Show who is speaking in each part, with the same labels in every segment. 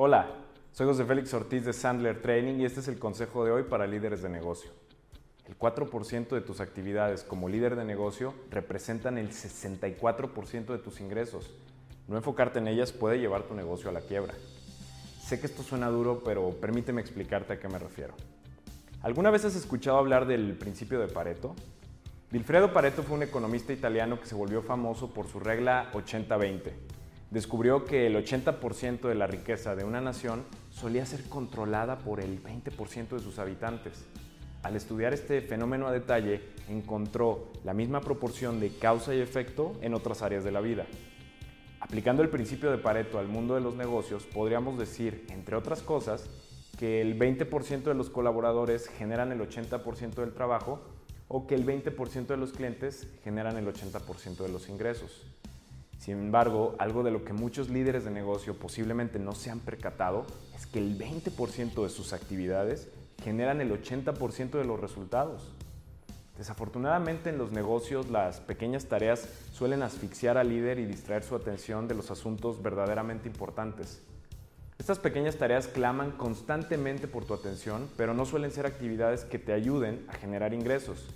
Speaker 1: Hola, soy José Félix Ortiz de Sandler Training y este es el consejo de hoy para líderes de negocio. El 4% de tus actividades como líder de negocio representan el 64% de tus ingresos. No enfocarte en ellas puede llevar tu negocio a la quiebra. Sé que esto suena duro, pero permíteme explicarte a qué me refiero. ¿Alguna vez has escuchado hablar del principio de Pareto? Vilfredo Pareto fue un economista italiano que se volvió famoso por su regla 80-20. Descubrió que el 80% de la riqueza de una nación solía ser controlada por el 20% de sus habitantes. Al estudiar este fenómeno a detalle, encontró la misma proporción de causa y efecto en otras áreas de la vida. Aplicando el principio de Pareto al mundo de los negocios, podríamos decir, entre otras cosas, que el 20% de los colaboradores generan el 80% del trabajo o que el 20% de los clientes generan el 80% de los ingresos. Sin embargo, algo de lo que muchos líderes de negocio posiblemente no se han percatado es que el 20% de sus actividades generan el 80% de los resultados. Desafortunadamente en los negocios las pequeñas tareas suelen asfixiar al líder y distraer su atención de los asuntos verdaderamente importantes. Estas pequeñas tareas claman constantemente por tu atención, pero no suelen ser actividades que te ayuden a generar ingresos.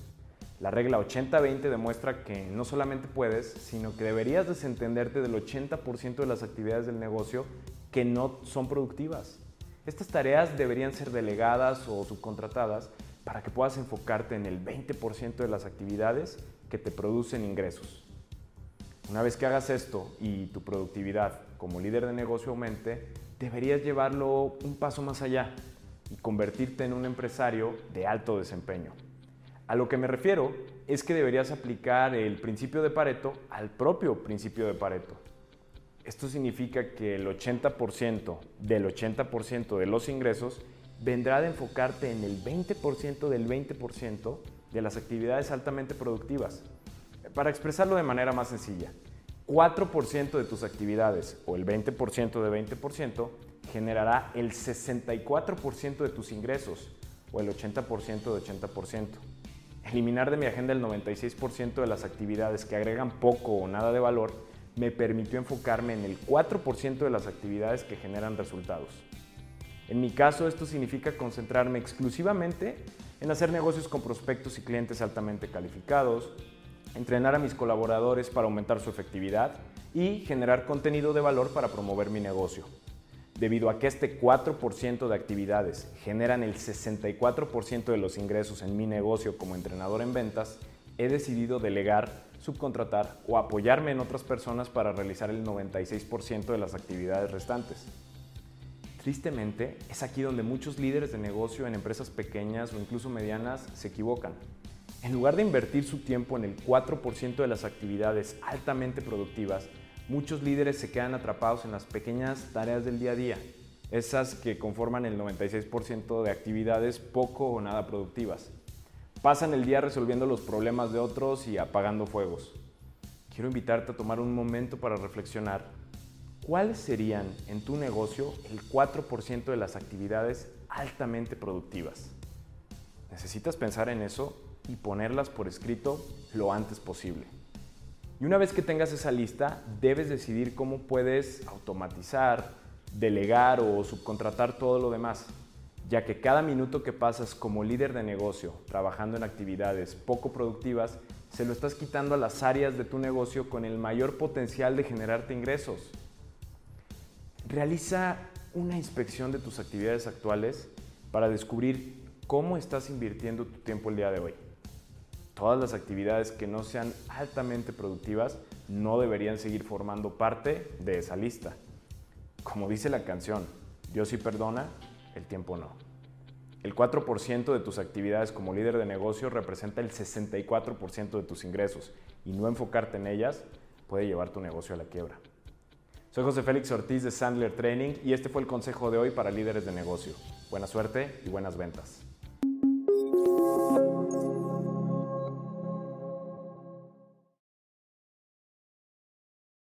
Speaker 1: La regla 80-20 demuestra que no solamente puedes, sino que deberías desentenderte del 80% de las actividades del negocio que no son productivas. Estas tareas deberían ser delegadas o subcontratadas para que puedas enfocarte en el 20% de las actividades que te producen ingresos. Una vez que hagas esto y tu productividad como líder de negocio aumente, deberías llevarlo un paso más allá y convertirte en un empresario de alto desempeño. A lo que me refiero es que deberías aplicar el principio de Pareto al propio principio de Pareto. Esto significa que el 80% del 80% de los ingresos vendrá de enfocarte en el 20% del 20% de las actividades altamente productivas. Para expresarlo de manera más sencilla, 4% de tus actividades o el 20% de 20% generará el 64% de tus ingresos o el 80% de 80%. Eliminar de mi agenda el 96% de las actividades que agregan poco o nada de valor me permitió enfocarme en el 4% de las actividades que generan resultados. En mi caso, esto significa concentrarme exclusivamente en hacer negocios con prospectos y clientes altamente calificados, entrenar a mis colaboradores para aumentar su efectividad y generar contenido de valor para promover mi negocio. Debido a que este 4% de actividades generan el 64% de los ingresos en mi negocio como entrenador en ventas, he decidido delegar, subcontratar o apoyarme en otras personas para realizar el 96% de las actividades restantes. Tristemente, es aquí donde muchos líderes de negocio en empresas pequeñas o incluso medianas se equivocan. En lugar de invertir su tiempo en el 4% de las actividades altamente productivas, muchos líderes se quedan atrapados en las pequeñas tareas del día a día, esas que conforman el 96% de actividades poco o nada productivas. Pasan el día resolviendo los problemas de otros y apagando fuegos. Quiero invitarte a tomar un momento para reflexionar ¿cuáles serían en tu negocio el 4% de las actividades altamente productivas? Necesitas pensar en eso y ponerlas por escrito lo antes posible. Y una vez que tengas esa lista, debes decidir cómo puedes automatizar, delegar o subcontratar todo lo demás, ya que cada minuto que pasas como líder de negocio trabajando en actividades poco productivas, se lo estás quitando a las áreas de tu negocio con el mayor potencial de generarte ingresos. Realiza una inspección de tus actividades actuales para descubrir cómo estás invirtiendo tu tiempo el día de hoy. Todas las actividades que no sean altamente productivas no deberían seguir formando parte de esa lista. Como dice la canción, Dios sí perdona, el tiempo no. El 4% de tus actividades como líder de negocio representa el 64% de tus ingresos y no enfocarte en ellas puede llevar tu negocio a la quiebra. Soy José Félix Ortiz de Sandler Training y este fue el consejo de hoy para líderes de negocio. Buena suerte y buenas ventas.